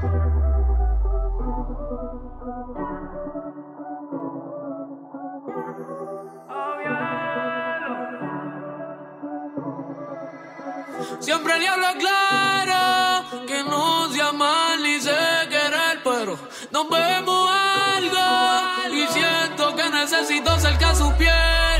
Siempre le hablo claro que no sea mal ni sé querer, pero nos vemos algo y siento que necesito cerca su piel.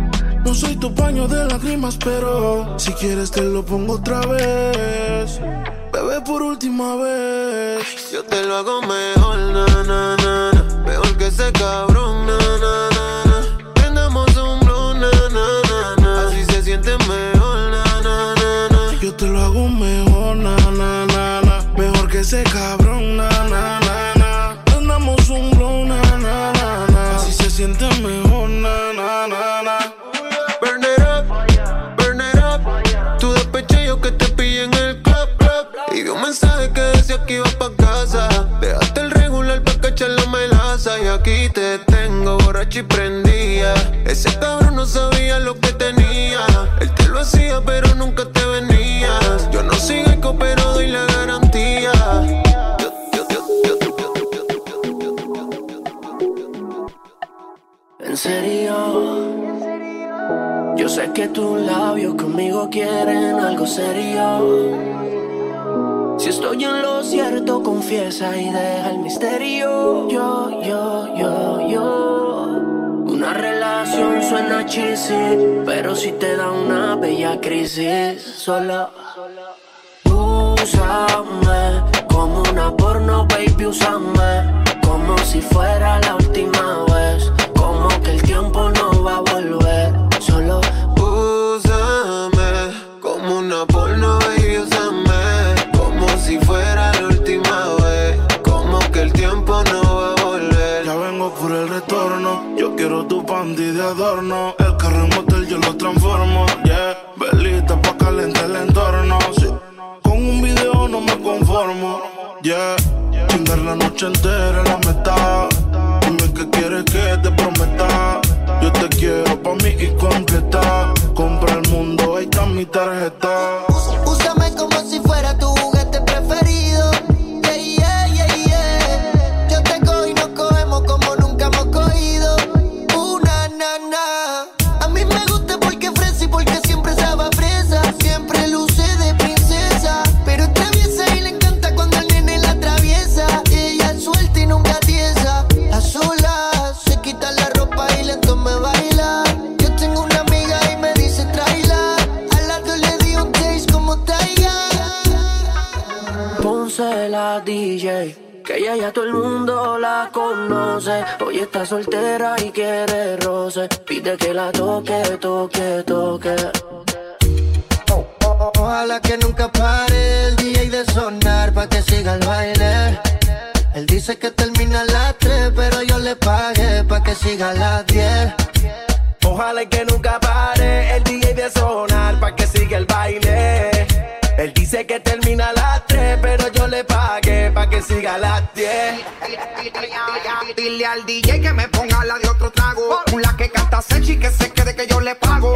No soy tu paño de lágrimas, pero si quieres te lo pongo otra vez. Bebé por última vez. Yo te lo hago mejor, na, na, na, na. Mejor que ese cabrón, na, na, na, na. Prendamos un blow, na, na, na, na. Así se siente mejor, na, na, na, na. Yo te lo hago mejor, na, na, na, na. Mejor que ese cabrón, y prendía. Ese cabrón no sabía lo que tenía. Él te lo hacía, pero nunca te venías. Yo no sigo pero doy la garantía. En serio. Yo sé que tus labios conmigo quieren algo serio. Si estoy en lo cierto, confiesa y deja el misterio. Yo, yo, yo, yo. Suena cheesy, pero si te da una bella crisis, solo úsame como una porno, baby, úsame como si fuera la El carro en motel yo lo transformo. Yeah, velita pa' calentar el entorno. Con un video no me conformo. Yeah, chingar la noche entera la meta. Dime que quieres que te prometa. Yo te quiero pa' mí y completa. Compra el mundo, ahí está mi tarjeta. Soltera y quiere roce. Pide que la toque, toque, toque. ojalá que nunca pare el DJ de sonar pa' que siga el baile. Él dice que termina a las 3, pero yo le pagué pa' que siga a las 10. Ojalá que nunca pare el DJ de sonar pa' que siga el baile. Él dice que termina a las pa' que siga las 10. Dile al DJ que me ponga la de otro trago. La que canta Sechi que se quede que yo le pago.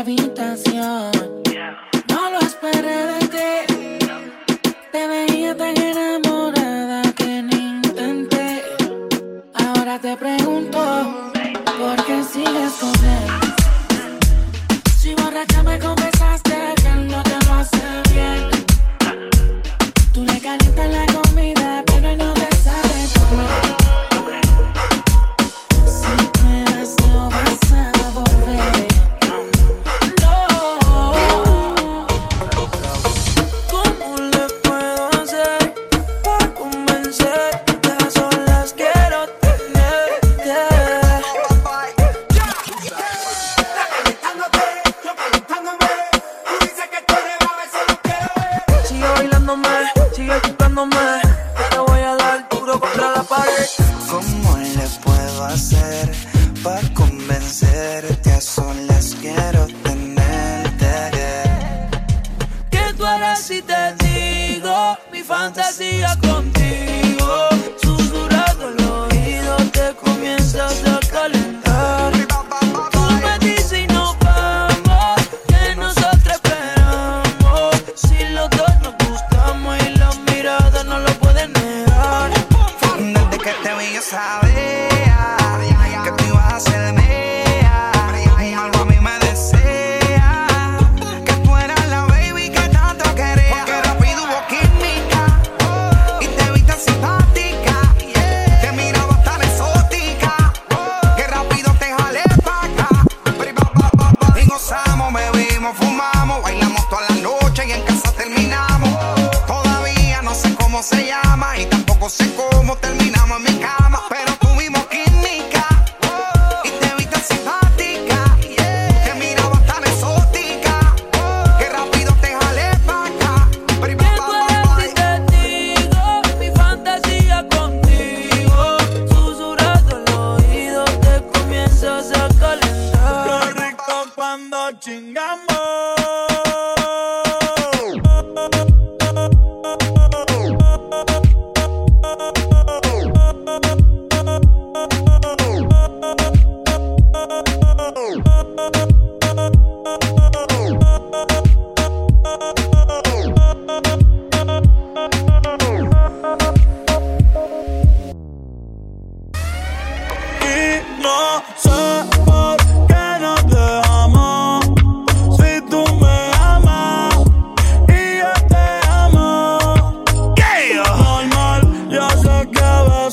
habitación. convencerte, a solas quiero tenerte. ¿Qué tú harás si te digo mi fantasía contigo? Susurrado el oído te comienzas a calentar.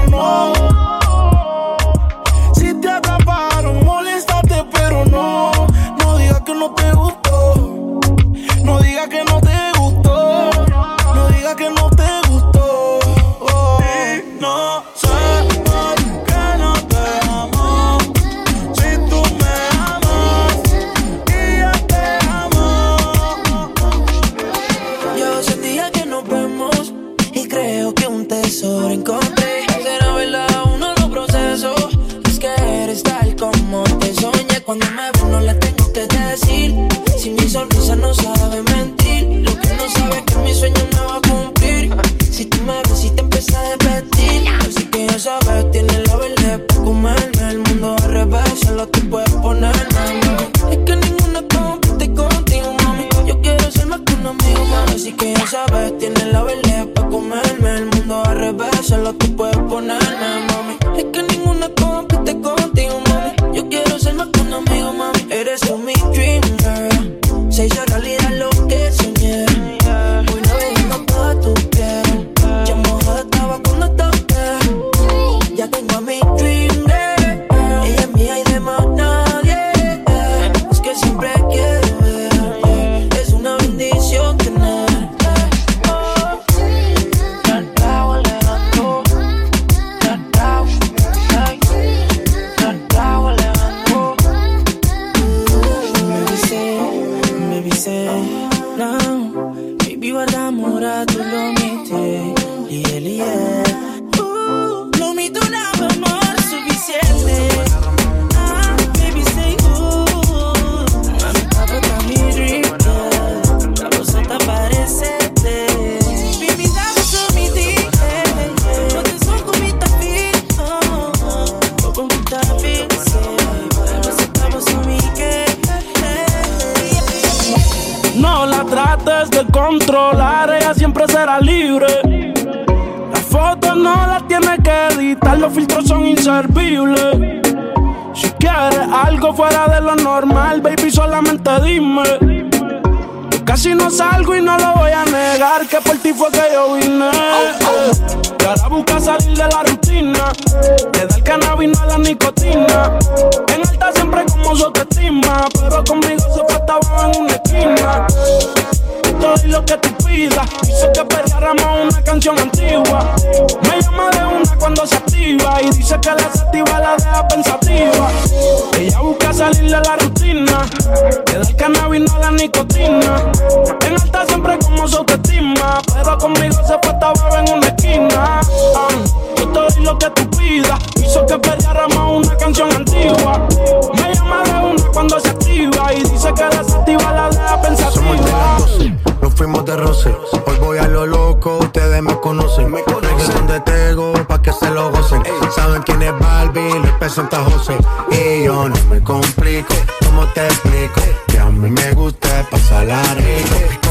contigo, pero normal, baby, solamente dime. Casi no salgo y no lo voy a negar, que por ti fue que yo vine. Y ahora busca salir de la rutina, le da el cannabis no la nicotina. En alta siempre como su autoestima, pero conmigo se faltaba en una esquina. Todo lo que tú pidas, hizo que perdiéramos una canción antigua. Me llama de una cuando se activa y dice que la sativa la deja pensativa. Ella busca salir de la rutina, le da el cannabis no la nicotina. En alta siempre como su autoestima, pero conmigo se fue esta en una esquina. Ah, yo te doy lo que tú pidas, hizo que perdiéramos una canción antigua. Me llama de una cuando se activa y dice que la sativa la deja pensativa. Las 12, nos fuimos de roce. Hoy voy a lo loco, ustedes me conocen. Me conocen de Tego, pa' que se lo gocen. Saben quién es Barbie, les presenta José. Y yo no me complico, ¿cómo te explico? Que a mí me gusta pasarla rico.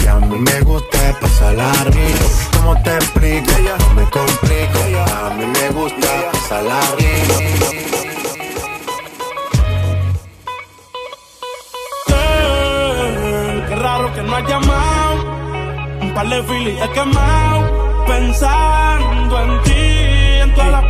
Que a mí me gusta pasarla rico. ¿Cómo te explico? No me complico, a mí me gusta pasarla rico. Que no has llamado. Un par de filis he quemado. Pensando en ti, en todas las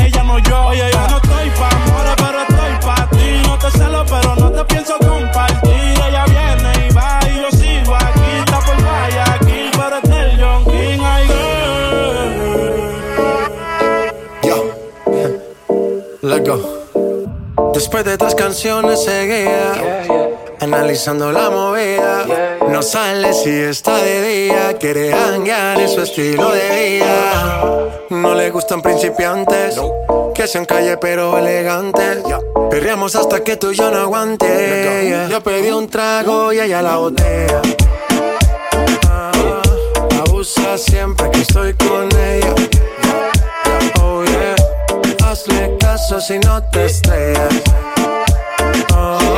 ella no yo. Oye, yo no estoy pa' amores, pero estoy pa' ti. No te celo, pero no te pienso compartir. Ella viene y va y yo sigo aquí. Está por Guayaquil, pero es del John King. Ay, girl. Let go. Después de tres canciones seguía Analizando la movida No sale si está de día Quiere hanguear en su estilo de vida le gustan principiantes Que sean calle pero elegantes. Perreamos hasta que tú y yo no aguante. Yo pedí un trago y ella la botella Ah, Abusa siempre que estoy con ella. Oh yeah. Hazle caso si no te estrellas. Oh,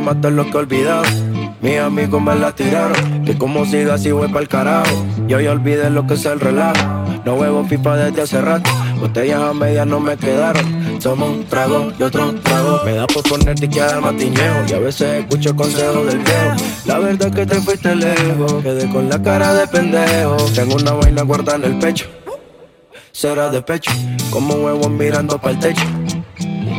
más de lo que he olvidado. Mis amigos me la tiraron. Que como siga así voy pa'l carajo. Yo ya olvidé lo que es el relajo. No huevo pipa desde hace rato. Botellas a medias no me quedaron. Somos un trago y otro trago. Me da por ponerte y quedar matiñeo. Y a veces escucho consejos del viejo. La verdad es que te fuiste lejos. Quedé con la cara de pendejo. Tengo una vaina guardada en el pecho. Será de pecho. Como huevo mirando para el techo.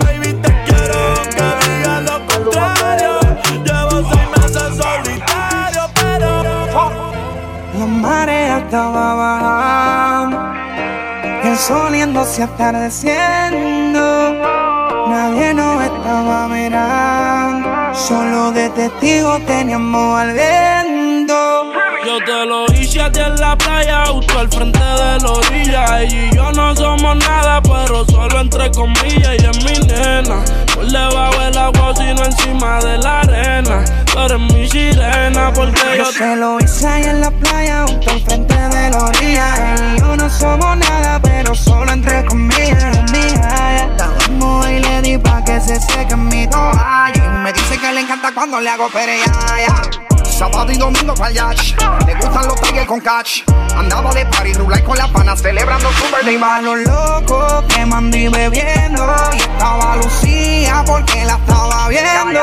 Baby, te quiero que digas lo contrario. Llevo seis meses solitario, pero. La marea estaba bajando, el sol yéndose atardeciendo. Nadie nos estaba mirando, solo de testigo teníamos al viento. Yo te lo hice a ti en la playa, justo al frente de la orilla. Ella y yo no somos nada, pero solo entre comillas. Y es mi nena, por debajo del agua, sino encima de la arena. Tú eres mi sirena, porque yo, Yo se lo hice ahí en la playa, justo al frente de la orilla. Ella y yo no somos nada, pero solo entre comillas. Mía, Estábamos y le di pa' que se seque mi toalla. Y me dice que le encanta cuando le hago perea. Sábado y domingo yacht. Le gustan los tigres con catch. Andaba de party, rulay con la pana, celebrando su birthday Iba los locos quemando y bebiendo. Y estaba Lucía porque la estaba viendo.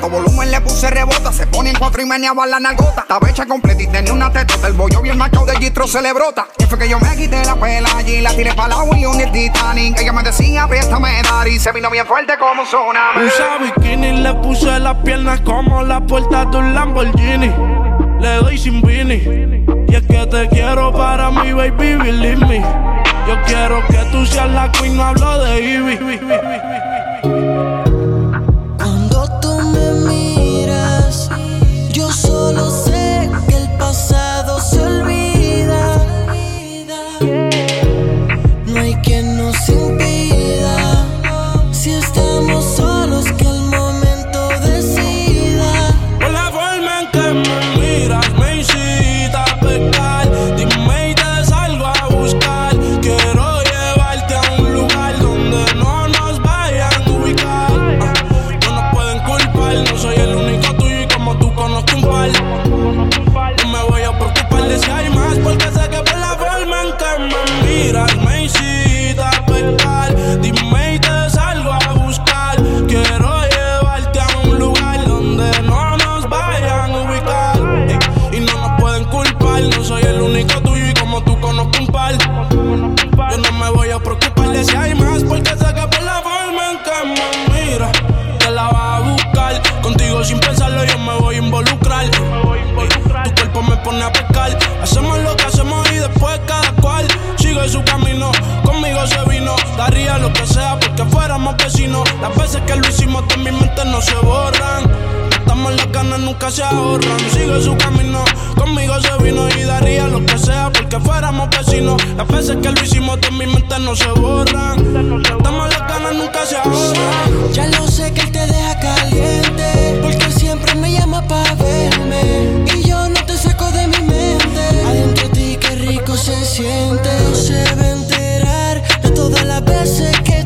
Todo volumen le puse rebota, se pone en cuatro y meneaba la nalgota. Estaba hecha completa y tenía una tetota. El bollo bien marcado de gistro se le brota. Y fue que yo me quité la pela allí, la tiré para la y un el Titanic. Ella me decía, dar y se vino bien fuerte como un tsunami. Usa bikini, le puse las piernas como la puerta de un Lamborghini. Le doy sin beanie. Y es que te quiero para mi baby, believe me. Yo quiero que tú seas la queen, no hablo de Ivy. Las veces que lo hicimos de mi mente no se borran. Estamos las ganas, nunca se ahorran. Sigue su camino, conmigo se vino y daría lo que sea porque fuéramos vecinos. Las veces que lo hicimos de mi mente no se borran. Estamos las ganas, nunca se ahorran. Ya lo sé que él te deja caliente. Porque siempre me llama para verme. Y yo no te saco de mi mente. Adentro de ti, qué rico se siente. No se va a enterar de todas las veces que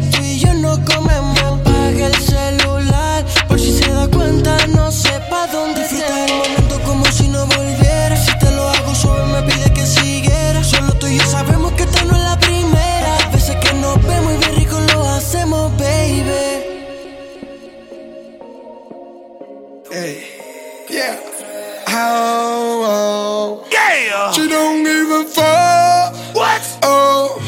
a fuck. What? Oh.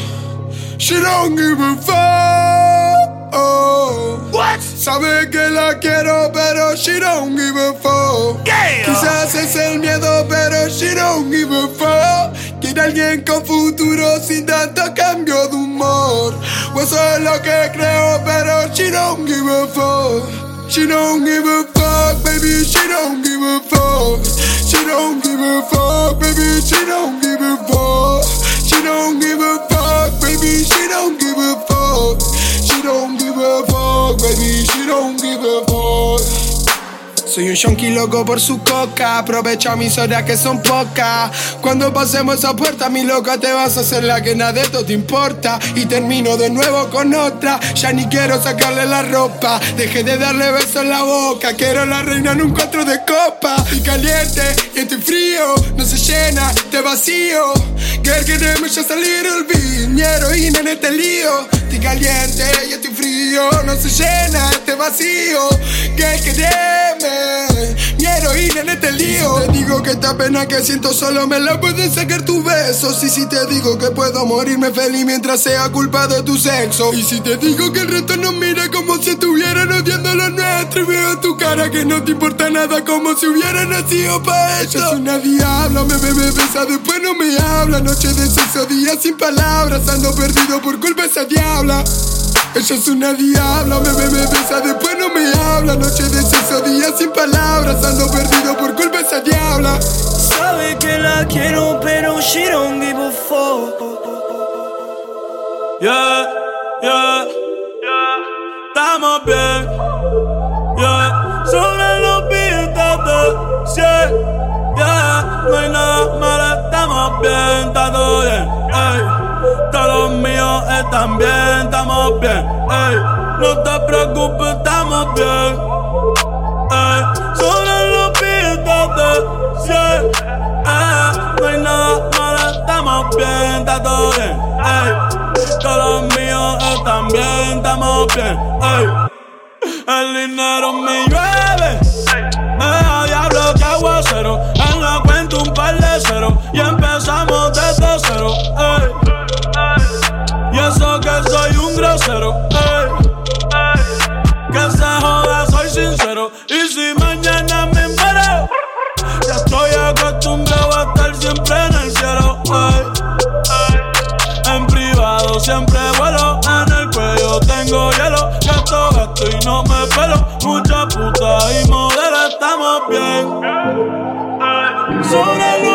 She don't give a fuck. Oh. What? Sabe que la quiero, pero she don't give a fuck. Yeah. Quizás es el miedo, pero she don't give a fuck. Quiere alguien con futuro sin tanto cambio de humor. O eso es lo que creo, pero she don't give a fuck. She don't give a fuck, baby. She don't give a fuck. She don't give a fuck, baby. She don't give a fuck. She don't give a fuck, baby. She don't give a fuck. She don't give a fuck, baby. She don't give a fuck. Soy un yonki loco por su coca. Aprovecha mis horas que son pocas. Cuando pasemos esa puerta, mi loca, te vas a hacer la que nada de esto te importa. Y termino de nuevo con otra. Ya ni quiero sacarle la ropa. Dejé de darle besos en la boca. Quiero la reina en un cuatro de copa. Y caliente y estoy frío. No se llena de vacío. Girl, queremos ya salir el. Mi heroína en este lío. Estoy caliente y estoy frío. No se llena este vacío. Girl, quereme. Mi heroína en este lío. Te digo que esta pena que siento solo me la puedes sacar tus besos. Y si te digo que puedo morirme feliz mientras sea culpa de tu sexo. Y si te digo que el resto nos mira como si estuvieran odiando lo nuestro. Y veo tu cara que no te importa nada como si hubiera nacido para esto. Es una diabla, me bebe, besa, después no me habla. Noche de sexo, día sin palabras. Ando perdido por culpa de esa diabla. Ella es una diabla, me bebe, besa, después no me habla. Noche de sexo, día sin palabras. Ando perdido por culpa de esa diabla. Sabe que la quiero, pero she don't give a fuck. Yeah, yeah, yeah. Estamos bien. Yeah, sobre los pistas de cien. Yeah, no hay nada malo, estamos bien, bien, estamos bien. Ey, no te preocupes, estamos bien. Ey, sobre los pistas de cien. Eh, no hay nada malo, estamos bien, está todo bien. Ey, todos los míos están bien, estamos bien. Ey, el dinero me llueve. Da diablo que aguacero. En la cuenta un par de cero. Y empezamos desde cero. Soy un grosero. Ey. Que se joda, soy sincero. Y si mañana me muero, ya estoy acostumbrado a estar siempre en el cielo. Ey. En privado siempre vuelo, en el cuello tengo hielo. Gasto, gasto y no me pelo. Mucha puta y modelo, estamos bien. Sobre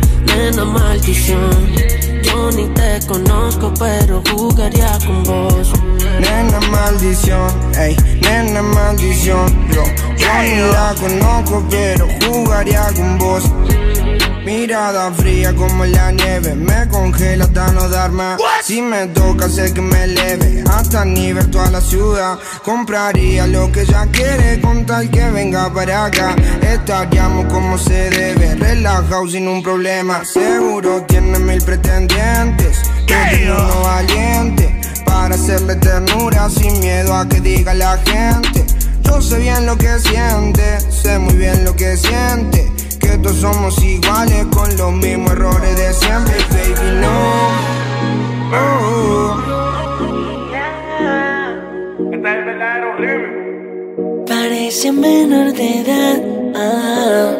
nena maldición. Yo ni te conozco, pero jugaría con vos. Nena maldición, ey, nena maldición. Yo, yo ni la conozco, pero jugaría con vos. Mirada fría como la nieve, me congela hasta no dar más. Si me toca, sé que me eleve hasta nivel toda la ciudad. Compraría lo que ella quiere con tal que venga para acá. Estaríamos como se debe, relajado sin un problema. Seguro tiene mil pretendientes, pero uno valiente para hacerle ternura sin miedo a que diga la gente. Yo sé bien lo que siente, sé muy bien lo que siente. Que todos somos iguales con los mismos errores de siempre, baby, no. Oh. Parece menor de edad, ah.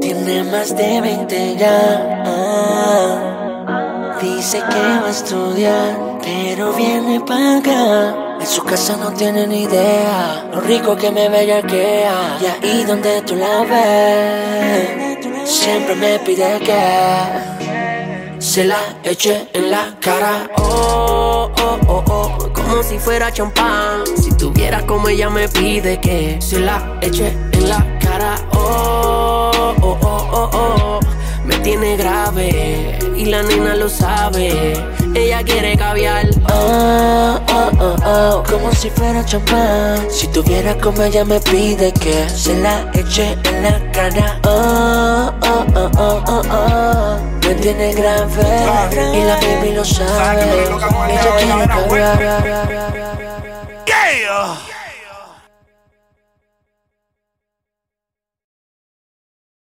tiene más de 20 ya. ah. Dice que va a estudiar, pero viene para acá. En su casa no tiene ni idea lo rico que me bellaquea. Y ahí donde tú la ves, siempre me pide que se la eche en la cara. Oh, oh, oh, oh, como si fuera champán. Si tuviera como ella me pide que se la eche en la cara. Oh, oh, oh, oh, oh. Me tiene grave y la nena lo sabe. Ella quiere caviar. Oh, oh, oh, oh. Como si fuera champán. Si tuviera como ella me pide que se la eche en la cara. Oh, oh, oh, oh, oh, oh. Me tiene grave y la baby lo sabe. Ella quiere caviar. Yeah.